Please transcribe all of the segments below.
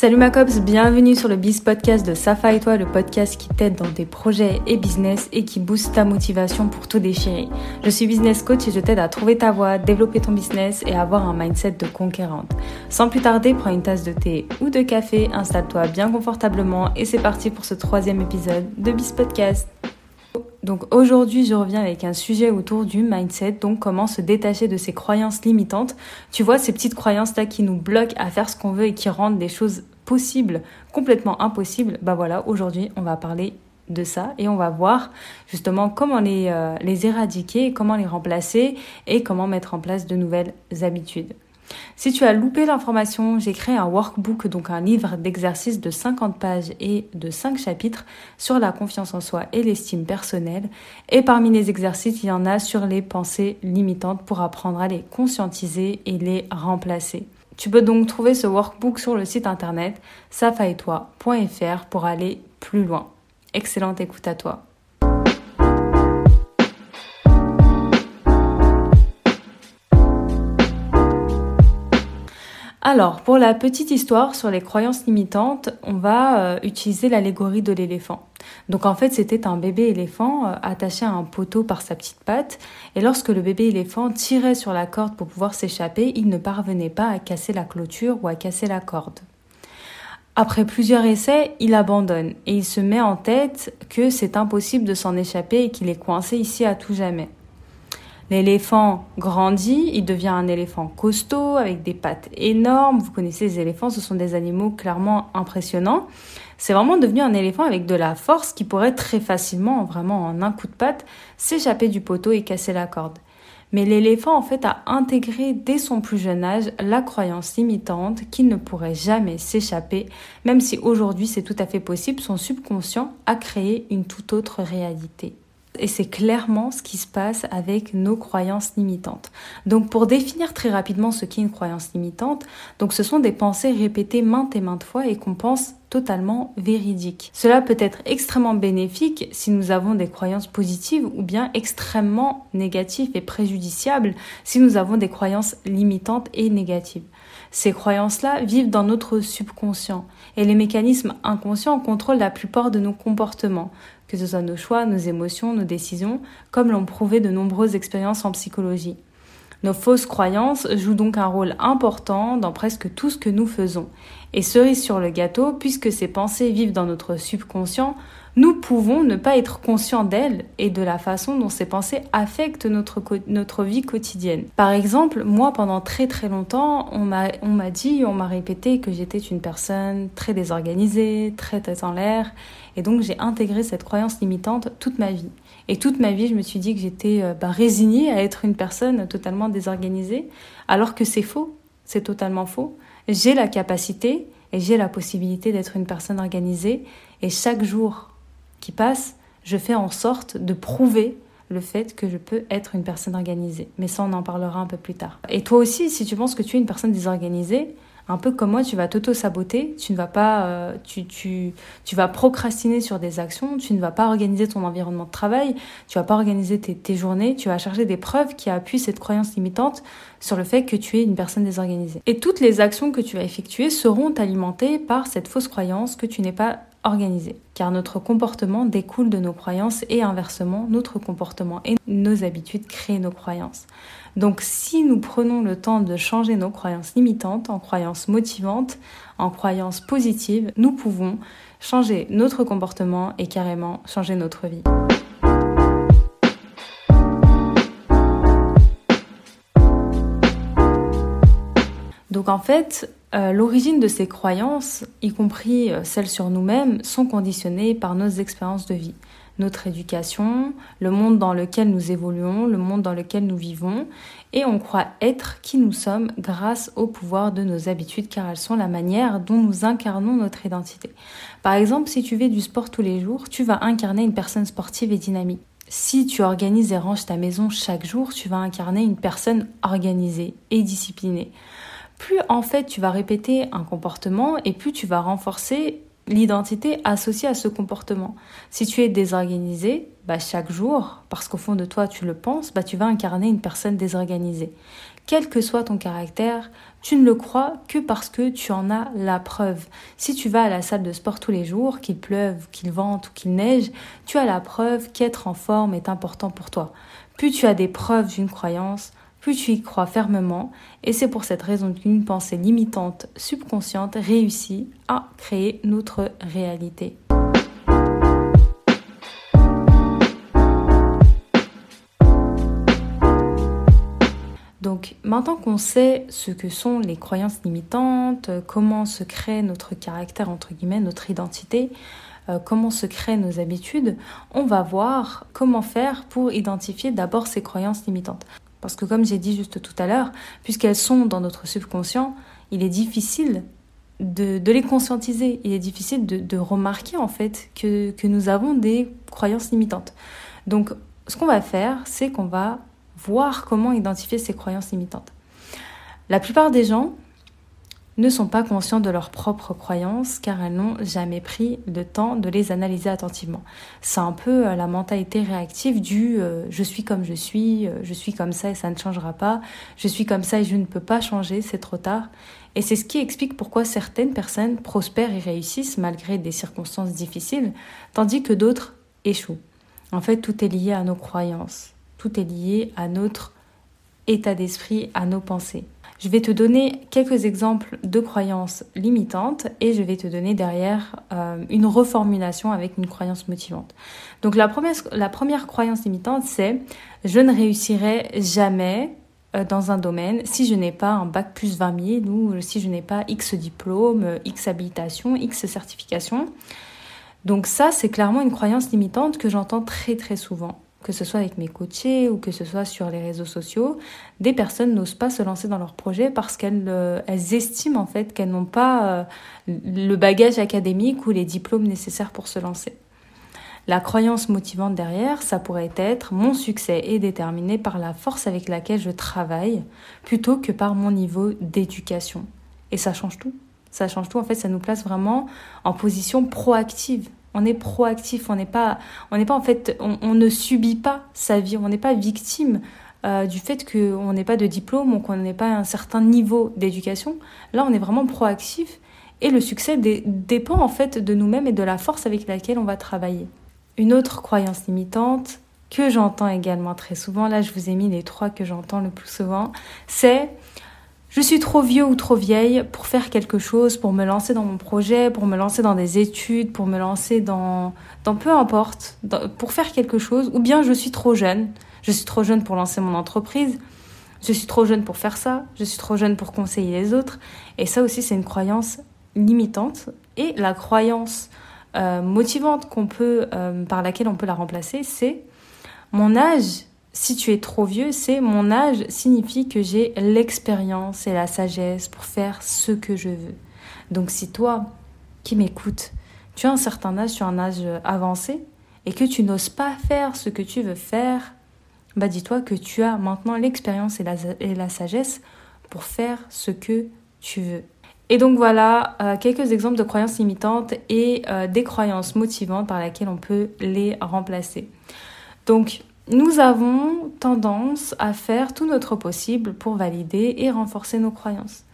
Salut ma cops, bienvenue sur le Biz Podcast de Safa et toi, le podcast qui t'aide dans tes projets et business et qui booste ta motivation pour tout déchirer. Je suis business coach et je t'aide à trouver ta voie, développer ton business et avoir un mindset de conquérante. Sans plus tarder, prends une tasse de thé ou de café, installe-toi bien confortablement et c'est parti pour ce troisième épisode de Biz Podcast. Donc aujourd'hui, je reviens avec un sujet autour du mindset, donc comment se détacher de ces croyances limitantes. Tu vois, ces petites croyances-là qui nous bloquent à faire ce qu'on veut et qui rendent des choses possibles complètement impossibles. Bah voilà, aujourd'hui, on va parler de ça et on va voir justement comment les, euh, les éradiquer, comment les remplacer et comment mettre en place de nouvelles habitudes. Si tu as loupé l'information, j'ai créé un workbook, donc un livre d'exercices de 50 pages et de 5 chapitres sur la confiance en soi et l'estime personnelle. Et parmi les exercices, il y en a sur les pensées limitantes pour apprendre à les conscientiser et les remplacer. Tu peux donc trouver ce workbook sur le site internet safaetoi.fr pour aller plus loin. Excellente écoute à toi. Alors, pour la petite histoire sur les croyances limitantes, on va euh, utiliser l'allégorie de l'éléphant. Donc en fait, c'était un bébé éléphant euh, attaché à un poteau par sa petite patte, et lorsque le bébé éléphant tirait sur la corde pour pouvoir s'échapper, il ne parvenait pas à casser la clôture ou à casser la corde. Après plusieurs essais, il abandonne et il se met en tête que c'est impossible de s'en échapper et qu'il est coincé ici à tout jamais. L'éléphant grandit, il devient un éléphant costaud avec des pattes énormes. Vous connaissez les éléphants, ce sont des animaux clairement impressionnants. C'est vraiment devenu un éléphant avec de la force qui pourrait très facilement, vraiment en un coup de patte, s'échapper du poteau et casser la corde. Mais l'éléphant en fait a intégré dès son plus jeune âge la croyance limitante qu'il ne pourrait jamais s'échapper, même si aujourd'hui c'est tout à fait possible, son subconscient a créé une toute autre réalité et c'est clairement ce qui se passe avec nos croyances limitantes. Donc pour définir très rapidement ce qu'est une croyance limitante, donc ce sont des pensées répétées maintes et maintes fois et qu'on pense totalement véridiques. Cela peut être extrêmement bénéfique si nous avons des croyances positives ou bien extrêmement négatives et préjudiciables si nous avons des croyances limitantes et négatives. Ces croyances-là vivent dans notre subconscient et les mécanismes inconscients contrôlent la plupart de nos comportements, que ce soit nos choix, nos émotions, nos décisions, comme l'ont prouvé de nombreuses expériences en psychologie. Nos fausses croyances jouent donc un rôle important dans presque tout ce que nous faisons. Et cerise sur le gâteau, puisque ces pensées vivent dans notre subconscient, nous pouvons ne pas être conscients d'elles et de la façon dont ces pensées affectent notre, notre vie quotidienne. Par exemple, moi, pendant très très longtemps, on m'a dit, on m'a répété que j'étais une personne très désorganisée, très tête en l'air, et donc j'ai intégré cette croyance limitante toute ma vie. Et toute ma vie, je me suis dit que j'étais euh, bah, résignée à être une personne totalement désorganisée, alors que c'est faux, c'est totalement faux. J'ai la capacité et j'ai la possibilité d'être une personne organisée, et chaque jour qui passe, je fais en sorte de prouver le fait que je peux être une personne organisée. Mais ça, on en parlera un peu plus tard. Et toi aussi, si tu penses que tu es une personne désorganisée, un peu comme moi, tu vas t'auto-saboter, tu ne vas pas, euh, tu, tu, tu vas procrastiner sur des actions, tu ne vas pas organiser ton environnement de travail, tu vas pas organiser tes, tes journées, tu vas chercher des preuves qui appuient cette croyance limitante sur le fait que tu es une personne désorganisée. Et toutes les actions que tu vas effectuer seront alimentées par cette fausse croyance que tu n'es pas organisé, car notre comportement découle de nos croyances et inversement, notre comportement et nos habitudes créent nos croyances. Donc si nous prenons le temps de changer nos croyances limitantes en croyances motivantes, en croyances positives, nous pouvons changer notre comportement et carrément changer notre vie. Donc en fait, euh, l'origine de ces croyances, y compris euh, celles sur nous-mêmes, sont conditionnées par nos expériences de vie, notre éducation, le monde dans lequel nous évoluons, le monde dans lequel nous vivons, et on croit être qui nous sommes grâce au pouvoir de nos habitudes, car elles sont la manière dont nous incarnons notre identité. Par exemple, si tu fais du sport tous les jours, tu vas incarner une personne sportive et dynamique. Si tu organises et ranges ta maison chaque jour, tu vas incarner une personne organisée et disciplinée plus en fait tu vas répéter un comportement et plus tu vas renforcer l'identité associée à ce comportement. Si tu es désorganisé, bah chaque jour, parce qu'au fond de toi tu le penses, bah tu vas incarner une personne désorganisée. quel que soit ton caractère, tu ne le crois que parce que tu en as la preuve. Si tu vas à la salle de sport tous les jours, qu'il pleuve, qu'il vente ou qu'il neige, tu as la preuve qu'être en forme est important pour toi. Plus tu as des preuves d'une croyance, plus tu y crois fermement, et c'est pour cette raison qu'une pensée limitante subconsciente réussit à créer notre réalité. Donc maintenant qu'on sait ce que sont les croyances limitantes, comment se crée notre caractère, entre guillemets, notre identité, euh, comment se créent nos habitudes, on va voir comment faire pour identifier d'abord ces croyances limitantes. Parce que comme j'ai dit juste tout à l'heure, puisqu'elles sont dans notre subconscient, il est difficile de, les conscientiser. Il est difficile de, remarquer en fait que, nous avons des croyances limitantes. Donc ce qu'on va faire, c'est qu'on va voir comment identifier ces croyances limitantes. La plupart des gens ne sont pas conscients de leurs propres croyances car elles n'ont jamais pris le temps de les analyser attentivement. C'est un peu euh, la mentalité réactive du euh, je suis comme je suis, euh, je suis comme ça et ça ne changera pas, je suis comme ça et je ne peux pas changer, c'est trop tard. Et c'est ce qui explique pourquoi certaines personnes prospèrent et réussissent malgré des circonstances difficiles, tandis que d'autres échouent. En fait, tout est lié à nos croyances. Tout est lié à notre état d'esprit, à nos pensées. Je vais te donner quelques exemples de croyances limitantes et je vais te donner derrière euh, une reformulation avec une croyance motivante. Donc la première, la première croyance limitante, c'est je ne réussirai jamais euh, dans un domaine si je n'ai pas un bac plus 20 000 ou si je n'ai pas X diplôme, X habilitation, X certification. Donc ça, c'est clairement une croyance limitante que j'entends très très souvent que ce soit avec mes coachés ou que ce soit sur les réseaux sociaux, des personnes n'osent pas se lancer dans leur projet parce qu'elles euh, estiment en fait qu'elles n'ont pas euh, le bagage académique ou les diplômes nécessaires pour se lancer. La croyance motivante derrière, ça pourrait être mon succès est déterminé par la force avec laquelle je travaille plutôt que par mon niveau d'éducation. Et ça change tout. Ça change tout. En fait, ça nous place vraiment en position proactive on est proactif, on n'est pas, on n'est pas en fait, on, ne subit pas sa vie, on n'est pas victime euh, du fait qu'on n'ait pas de diplôme ou qu'on n'ait pas un certain niveau d'éducation. Là, on est vraiment proactif et le succès dépend en fait de nous-mêmes et de la force avec laquelle on va travailler. Une autre croyance limitante que j'entends également très souvent, là je vous ai mis les trois que j'entends le plus souvent, c'est je suis trop vieux ou trop vieille pour faire quelque chose, pour me lancer dans mon projet, pour me lancer dans des études, pour me lancer dans, dans peu importe, pour faire quelque chose, ou bien je suis trop jeune. Je suis trop jeune pour lancer mon entreprise. Je suis trop jeune pour faire ça. Je suis trop jeune pour conseiller les autres. Et ça aussi, c'est une croyance limitante. Et la croyance euh, motivante qu'on peut, euh, par laquelle on peut la remplacer, c'est mon âge si tu es trop vieux, c'est mon âge signifie que j'ai l'expérience et la sagesse pour faire ce que je veux. Donc si toi qui m'écoutes, tu as un certain âge, tu as un âge avancé et que tu n'oses pas faire ce que tu veux faire, bah dis-toi que tu as maintenant l'expérience et la, sagesse pour faire ce que tu veux. Et donc voilà euh, quelques exemples de croyances limitantes et euh, des croyances motivantes par lesquelles on peut les remplacer. Donc nous avons tendance à faire tout notre possible pour valider et renforcer nos croyances.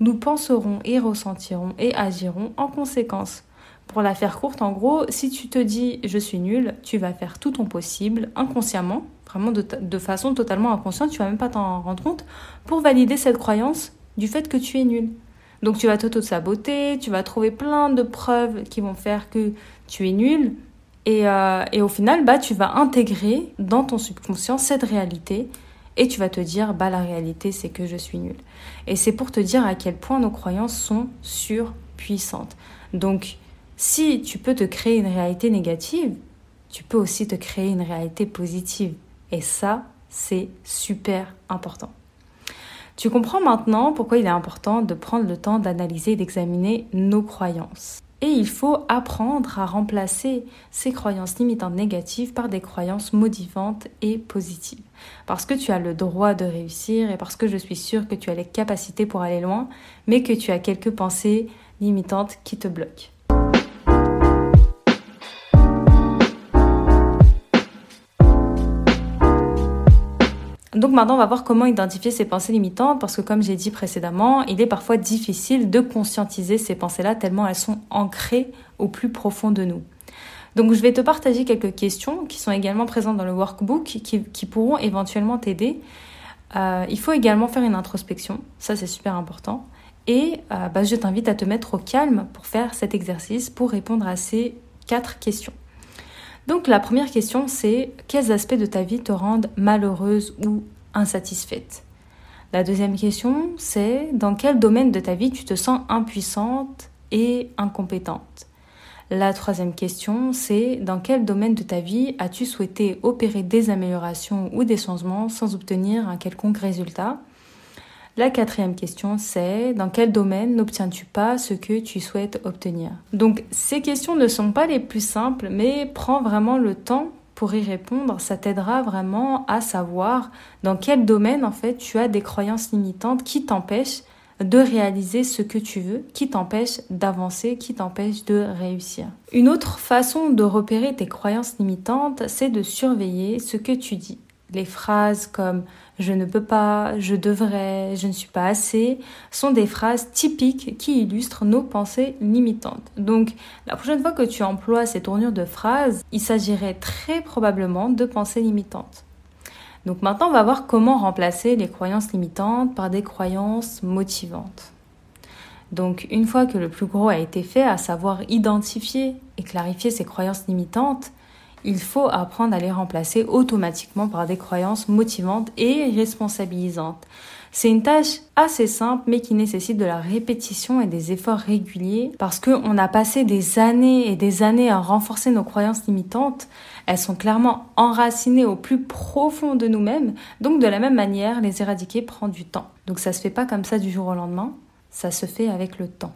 Nous penserons et ressentirons et agirons en conséquence. Pour la faire courte, en gros, si tu te dis je suis nul, tu vas faire tout ton possible inconsciemment, vraiment de, façon totalement inconsciente, tu vas même pas t'en rendre compte, pour valider cette croyance du fait que tu es nul. Donc tu vas t'auto-saboter, tu vas trouver plein de preuves qui vont faire que tu es nul, euh, et, au final, bah, tu vas intégrer dans ton subconscient cette réalité et tu vas te dire, bah, la réalité, c'est que je suis nul. Et c'est pour te dire à quel point nos croyances sont surpuissantes. Donc, si tu peux te créer une réalité négative, tu peux aussi te créer une réalité positive. Et ça, c'est super important. Tu comprends maintenant pourquoi il est important de prendre le temps d'analyser et d'examiner nos croyances. Et il faut apprendre à remplacer ces croyances limitantes négatives par des croyances motivantes et positives. Parce que tu as le droit de réussir et parce que je suis sûre que tu as les capacités pour aller loin, mais que tu as quelques pensées limitantes qui te bloquent. Donc maintenant, on va voir comment identifier ces pensées limitantes parce que comme j'ai dit précédemment, il est parfois difficile de conscientiser ces pensées-là tellement elles sont ancrées au plus profond de nous. Donc je vais te partager quelques questions qui sont également présentes dans le workbook qui, pourront éventuellement t'aider. Euh, il faut également faire une introspection, ça c'est super important. Et euh, bah, je t'invite à te mettre au calme pour faire cet exercice, pour répondre à ces quatre questions. Donc la première question, c'est quels aspects de ta vie te rendent malheureuse ou insatisfaite? La deuxième question, c'est dans quel domaine de ta vie tu te sens impuissante et incompétente? La troisième question, c'est dans quel domaine de ta vie as-tu souhaité opérer des améliorations ou des changements sans obtenir un quelconque résultat? La quatrième question, c'est dans quel domaine n'obtiens-tu pas ce que tu souhaites obtenir? Donc ces questions ne sont pas les plus simples, mais prends vraiment le temps pour y répondre. Ça t'aidera vraiment à savoir dans quel domaine en fait tu as des croyances limitantes qui t'empêchent de réaliser ce que tu veux, qui t'empêchent d'avancer, qui t'empêchent de réussir. Une autre façon de repérer tes croyances limitantes, c'est de surveiller ce que tu dis. Les phrases comme je ne peux pas, je devrais, je ne suis pas assez, sont des phrases typiques qui illustrent nos pensées limitantes. Donc, la prochaine fois que tu emploies ces tournures de phrases, il s'agirait très probablement de pensées limitantes. Donc maintenant, on va voir comment remplacer les croyances limitantes par des croyances motivantes. Donc une fois que le plus gros a été fait, à savoir identifier et clarifier ces croyances limitantes, il faut apprendre à les remplacer automatiquement par des croyances motivantes et responsabilisantes. C'est une tâche assez simple mais qui nécessite de la répétition et des efforts réguliers parce qu'on a passé des années et des années à renforcer nos croyances limitantes. Elles sont clairement enracinées au plus profond de nous-mêmes. Donc de la même manière, les éradiquer prend du temps. Donc ça se fait pas comme ça du jour au lendemain, ça se fait avec le temps.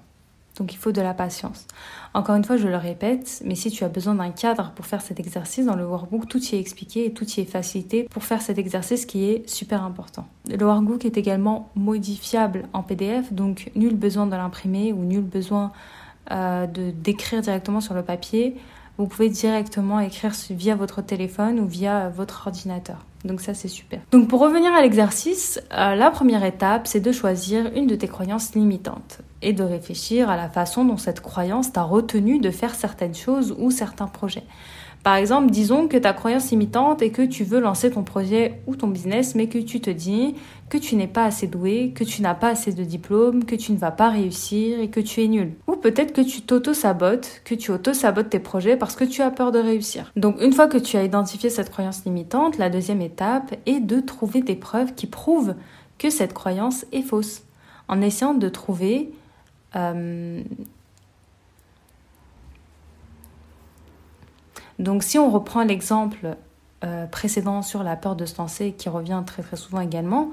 Donc il faut de la patience. Encore une fois, je le répète, mais si tu as besoin d'un cadre pour faire cet exercice, dans le workbook, tout y est expliqué et tout y est facilité pour faire cet exercice qui est super important. Le workbook est également modifiable en PDF, donc nul besoin de l'imprimer ou nul besoin euh, de d'écrire directement sur le papier. Vous pouvez directement écrire via votre téléphone ou via votre ordinateur. Donc ça c'est super. Donc pour revenir à l'exercice, euh, la première étape c'est de choisir une de tes croyances limitantes et de réfléchir à la façon dont cette croyance t'a retenu de faire certaines choses ou certains projets. Par exemple, disons que ta croyance limitante est que tu veux lancer ton projet ou ton business, mais que tu te dis que tu n'es pas assez doué, que tu n'as pas assez de diplôme, que tu ne vas pas réussir et que tu es nul. Ou peut-être que tu t'auto-sabotes, que tu auto-sabotes tes projets parce que tu as peur de réussir. Donc une fois que tu as identifié cette croyance limitante, la deuxième étape est de trouver des preuves qui prouvent que cette croyance est fausse. En essayant de trouver euh, Donc si on reprend l'exemple euh, précédent sur la peur de se lancer qui revient très souvent également,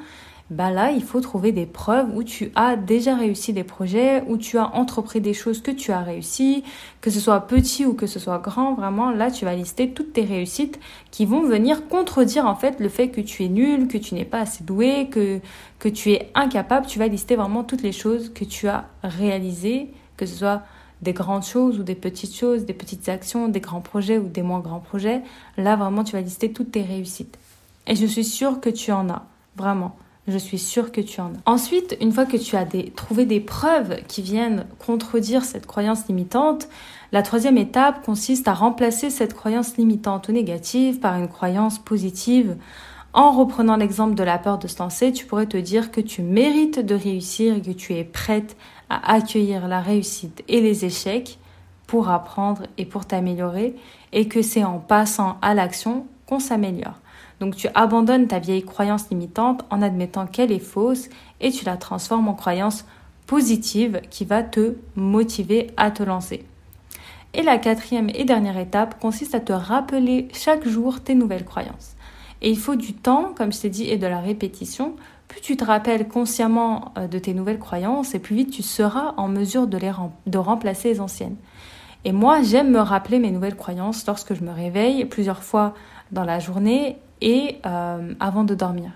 bah là il faut trouver des preuves où tu as déjà réussi des projets, où tu as entrepris des choses que tu as réussi, que ce soit petit ou que ce soit grand, vraiment là tu vas lister toutes tes réussites qui vont venir contredire en fait le fait que tu es nul, que tu n'es pas assez doué, que, que tu es incapable, tu vas lister vraiment toutes les choses que tu as réalisées, que ce soit des grandes choses ou des petites choses, des petites actions, des grands projets ou des moins grands projets, là vraiment tu vas lister toutes tes réussites. Et je suis sûre que tu en as, vraiment. Je suis sûre que tu en as. Ensuite, une fois que tu as trouvé des preuves qui viennent contredire cette croyance limitante, la troisième étape consiste à remplacer cette croyance limitante ou négative par une croyance positive. En reprenant l'exemple de la peur de se lancer, tu pourrais te dire que tu mérites de réussir et que tu es prête accueillir la réussite et les échecs pour apprendre et pour t'améliorer et que c'est en passant à l'action qu'on s'améliore. Donc tu abandonnes ta vieille croyance limitante en admettant qu'elle est fausse et tu la transformes en croyance positive qui va te motiver à te lancer. Et la quatrième et dernière étape consiste à te rappeler chaque jour tes nouvelles croyances. Et il faut du temps, comme je t'ai dit, et de la répétition plus tu te rappelles consciemment euh, de tes nouvelles croyances et plus vite tu seras en mesure de, les de remplacer les anciennes. Et moi, j'aime me rappeler mes nouvelles croyances lorsque je me réveille plusieurs fois dans la journée et euh, avant de dormir.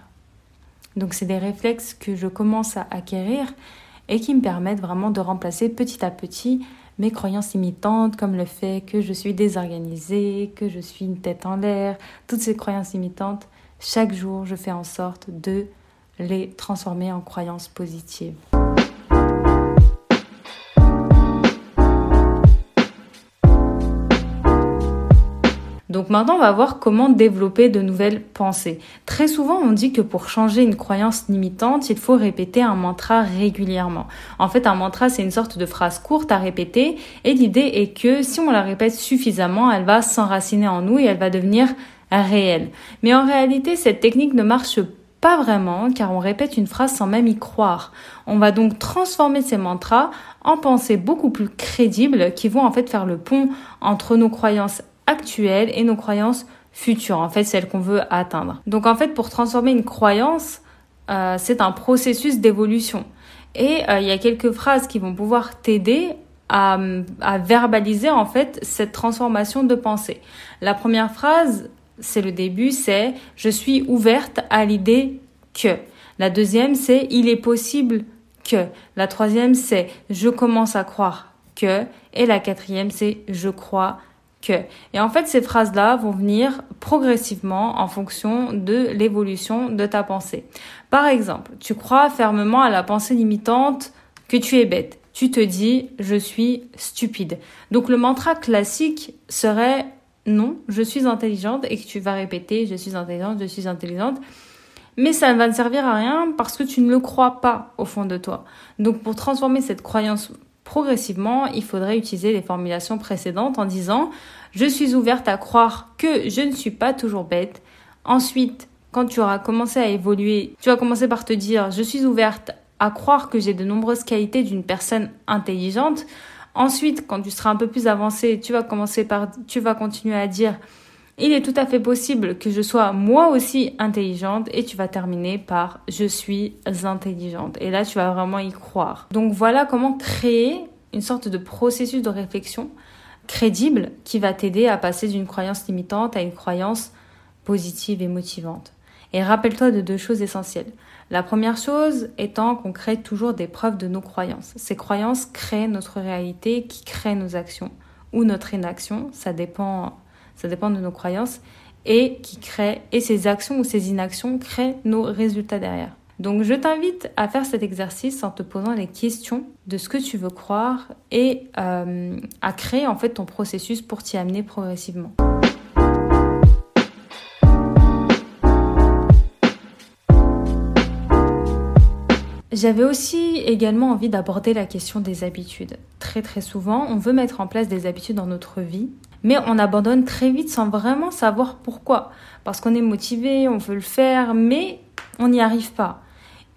Donc c'est des réflexes que je commence à acquérir et qui me permettent vraiment de remplacer petit à petit mes croyances limitantes comme le fait que je suis désorganisée, que je suis une tête en l'air, toutes ces croyances limitantes chaque jour, je fais en sorte de les transformer en croyances positives. Donc maintenant, on va voir comment développer de nouvelles pensées. Très souvent, on dit que pour changer une croyance limitante, il faut répéter un mantra régulièrement. En fait, un mantra, c'est une sorte de phrase courte à répéter et l'idée est que si on la répète suffisamment, elle va s'enraciner en nous et elle va devenir réelle. Mais en réalité, cette technique ne marche pas vraiment car on répète une phrase sans même y croire. On va donc transformer ces mantras en pensées beaucoup plus crédibles qui vont en fait faire le pont entre nos croyances actuelles et nos croyances futures, en fait celles qu'on veut atteindre. Donc en fait pour transformer une croyance, euh, c'est un processus d'évolution. Et euh, il y a quelques phrases qui vont pouvoir t'aider à, verbaliser en fait cette transformation de pensée. La première phrase, c'est le début, c'est je suis ouverte à l'idée que. La deuxième, c'est il est possible que. La troisième, c'est je commence à croire que. Et la quatrième, c'est je crois et en fait, ces phrases-là vont venir progressivement en fonction de l'évolution de ta pensée. Par exemple, tu crois fermement à la pensée limitante que tu es bête. Tu te dis je suis stupide. Donc le mantra classique serait non, je suis intelligente et que tu vas répéter je suis intelligente, je suis intelligente. Mais ça ne va ne servir à rien parce que tu ne le crois pas au fond de toi. Donc pour transformer cette croyance progressivement, il faudrait utiliser les formulations précédentes en disant je suis ouverte à croire que je ne suis pas toujours bête. Ensuite, quand tu auras commencé à évoluer, tu vas commencer par te dire je suis ouverte à croire que j'ai de nombreuses qualités d'une personne intelligente. Ensuite, quand tu seras un peu plus avancé, tu vas commencer par tu vas continuer à dire il est tout à fait possible que je sois moi aussi intelligente et tu vas terminer par je suis intelligente. Et là, tu vas vraiment y croire. Donc voilà comment créer une sorte de processus de réflexion crédible qui va t'aider à passer d'une croyance limitante à une croyance positive et motivante. Et rappelle-toi de deux choses essentielles. La première chose étant qu'on crée toujours des preuves de nos croyances. Ces croyances créent notre réalité qui crée nos actions ou notre inaction, ça dépend ça dépend de nos croyances, et qui crée, et ces actions ou ces inactions créent nos résultats derrière. Donc je t'invite à faire cet exercice en te posant les questions de ce que tu veux croire et euh, à créer en fait ton processus pour t'y amener progressivement. J'avais aussi également envie d'aborder la question des habitudes. Très très souvent, on veut mettre en place des habitudes dans notre vie, mais on abandonne très vite sans vraiment savoir pourquoi. Parce qu'on est motivé, on veut le faire, mais on n'y arrive pas.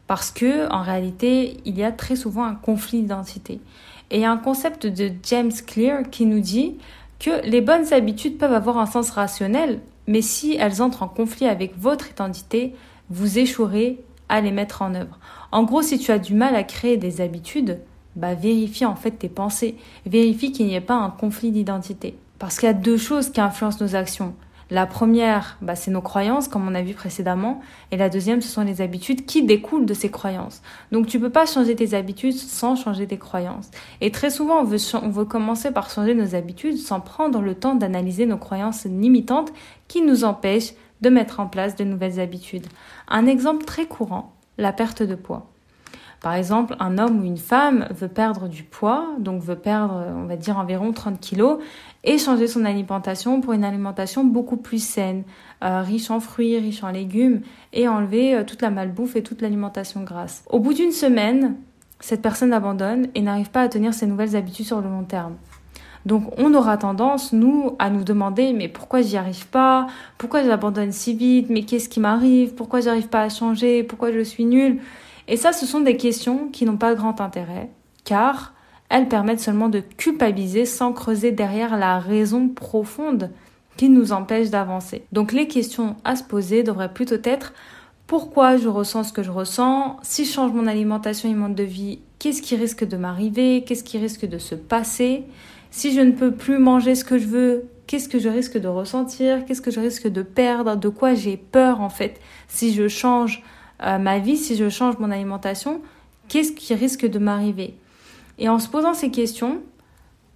Parce que, en réalité, il y a très souvent un conflit d'identité. Et un concept de James Clear qui nous dit que les bonnes habitudes peuvent avoir un sens rationnel, mais si elles entrent en conflit avec votre identité, vous échouerez à les mettre en œuvre. En gros, si tu as du mal à créer des habitudes, bah vérifie en fait tes pensées, vérifie qu'il n'y ait pas un conflit d'identité. Parce qu'il y a deux choses qui influencent nos actions. La première, bah, c'est nos croyances, comme on a vu précédemment, et la deuxième, ce sont les habitudes qui découlent de ces croyances. Donc tu peux pas changer tes habitudes sans changer tes croyances. Et très souvent, on veut, on veut commencer par changer nos habitudes sans prendre le temps d'analyser nos croyances limitantes qui nous empêchent de mettre en place de nouvelles habitudes. Un exemple très courant, la perte de poids. Par exemple, un homme ou une femme veut perdre du poids, donc veut perdre, on va dire, environ 30 kilos, et changer son alimentation pour une alimentation beaucoup plus saine, euh, riche en fruits, riche en légumes, et enlever euh, toute la malbouffe et toute l'alimentation grasse. Au bout d'une semaine, cette personne abandonne et n'arrive pas à tenir ses nouvelles habitudes sur le long terme. Donc on aura tendance, nous, à nous demander mais pourquoi j'y arrive pas? Pourquoi j'abandonne si vite? Mais qu'est-ce qui m'arrive? Pourquoi j'arrive pas à changer? Pourquoi je suis nulle? Et ça, ce sont des questions qui n'ont pas grand intérêt, car elles permettent seulement de culpabiliser sans creuser derrière la raison profonde qui nous empêche d'avancer. Donc les questions à se poser devraient plutôt être pourquoi je ressens ce que je ressens, si je change mon alimentation et mon mode de vie, qu'est-ce qui risque de m'arriver, qu'est-ce qui risque de se passer, si je ne peux plus manger ce que je veux, qu'est-ce que je risque de ressentir, qu'est-ce que je risque de perdre, de quoi j'ai peur en fait, si je change euh, ma vie, si je change mon alimentation, qu'est-ce qui risque de m'arriver? Et en se posant ces questions,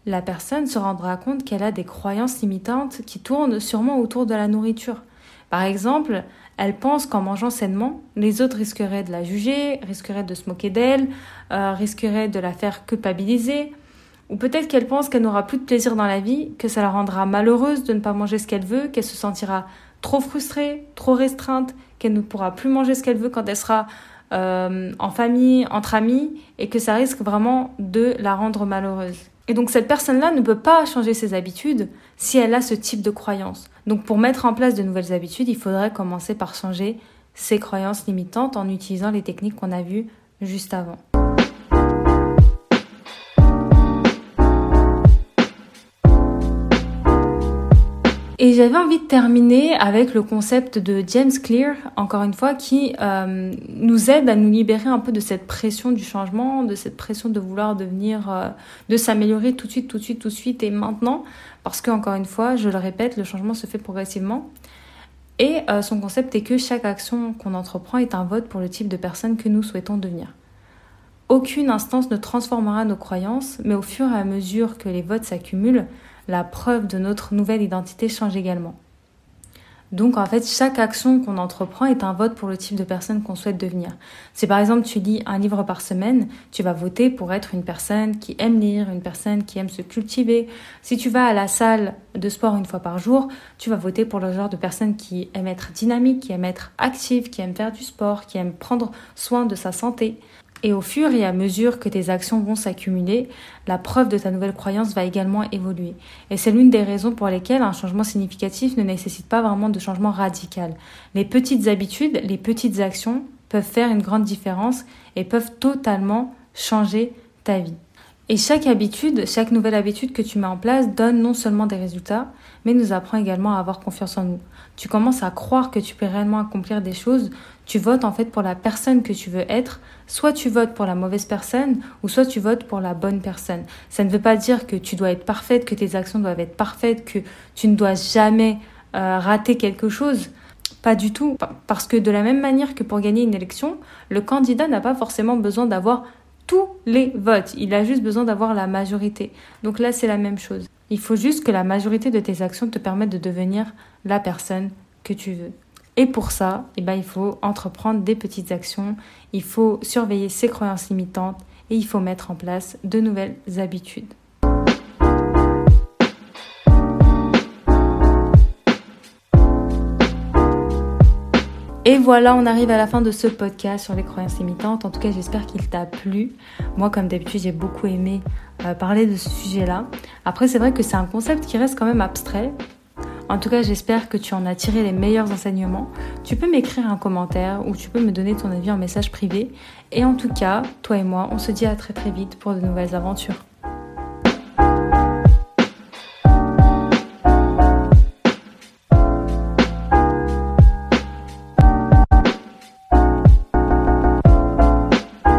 la personne se rendra compte qu'elle a des croyances limitantes qui tournent sûrement autour de la nourriture. Par exemple, Elle pense qu'en mangeant sainement, les autres risqueraient de la juger, risqueraient de se moquer d'elle, euh, risqueraient de la faire culpabiliser. Ou peut-être qu'elle pense qu'elle n'aura plus de plaisir dans la vie, que ça la rendra malheureuse de ne pas manger ce qu'elle veut, qu'elle se sentira trop frustrée, trop restreinte, qu'elle ne pourra plus manger ce qu'elle veut quand elle sera euh, en famille, entre amis, et que ça risque vraiment de la rendre malheureuse. Et donc cette personne-là ne peut pas changer ses habitudes si elle a ce type de croyance. Donc pour mettre en place de nouvelles habitudes, il faudrait commencer par changer ses croyances limitantes en utilisant les techniques qu'on a vues juste avant. Et j'avais envie de terminer avec le concept de James Clear, encore une fois, qui euh, nous aide à nous libérer un peu de cette pression du changement, de cette pression de vouloir devenir, euh, de s'améliorer tout de suite, tout de suite, tout de suite et maintenant, parce que encore une fois, je le répète, le changement se fait progressivement. Et euh, son concept est que chaque action qu'on entreprend est un vote pour le type de personne que nous souhaitons devenir. Aucune instance ne transformera nos croyances, mais au fur et à mesure que les votes s'accumulent, la preuve de notre nouvelle identité change également. Donc en fait, chaque action qu'on entreprend est un vote pour le type de personne qu'on souhaite devenir. Si par exemple tu lis un livre par semaine, tu vas voter pour être une personne qui aime lire, une personne qui aime se cultiver. Si tu vas à la salle de sport une fois par jour, tu vas voter pour le genre de personne qui aime être dynamique, qui aime être active, qui aime faire du sport, qui aime prendre soin de sa santé. Et au fur et à mesure que tes actions vont s'accumuler, la preuve de ta nouvelle croyance va également évoluer. Et c'est l'une des raisons pour lesquelles un changement significatif ne nécessite pas vraiment de changement radical. Les petites habitudes, les petites actions peuvent faire une grande différence et peuvent totalement changer ta vie. Et chaque habitude, chaque nouvelle habitude que tu mets en place donne non seulement des résultats, mais nous apprend également à avoir confiance en nous. Tu commences à croire que tu peux réellement accomplir des choses, tu votes en fait pour la personne que tu veux être, soit tu votes pour la mauvaise personne, ou soit tu votes pour la bonne personne. Ça ne veut pas dire que tu dois être parfaite, que tes actions doivent être parfaites, que tu ne dois jamais euh, rater quelque chose. Pas du tout. Parce que de la même manière que pour gagner une élection, le candidat n'a pas forcément besoin d'avoir tous les votes. Il a juste besoin d'avoir la majorité. Donc là, c'est la même chose. Il faut juste que la majorité de tes actions te permettent de devenir la personne que tu veux. Et pour ça, eh ben, il faut entreprendre des petites actions, il faut surveiller ses croyances limitantes et il faut mettre en place de nouvelles habitudes. Et voilà, on arrive à la fin de ce podcast sur les croyances limitantes. En tout cas, j'espère qu'il t'a plu. Moi, comme d'habitude, j'ai beaucoup aimé euh, parler de ce sujet-là. Après, c'est vrai que c'est un concept qui reste quand même abstrait. En tout cas, j'espère que tu en as tiré les meilleurs enseignements. Tu peux m'écrire un commentaire ou tu peux me donner ton avis en message privé. Et en tout cas, toi et moi, on se dit à très très vite pour de nouvelles aventures.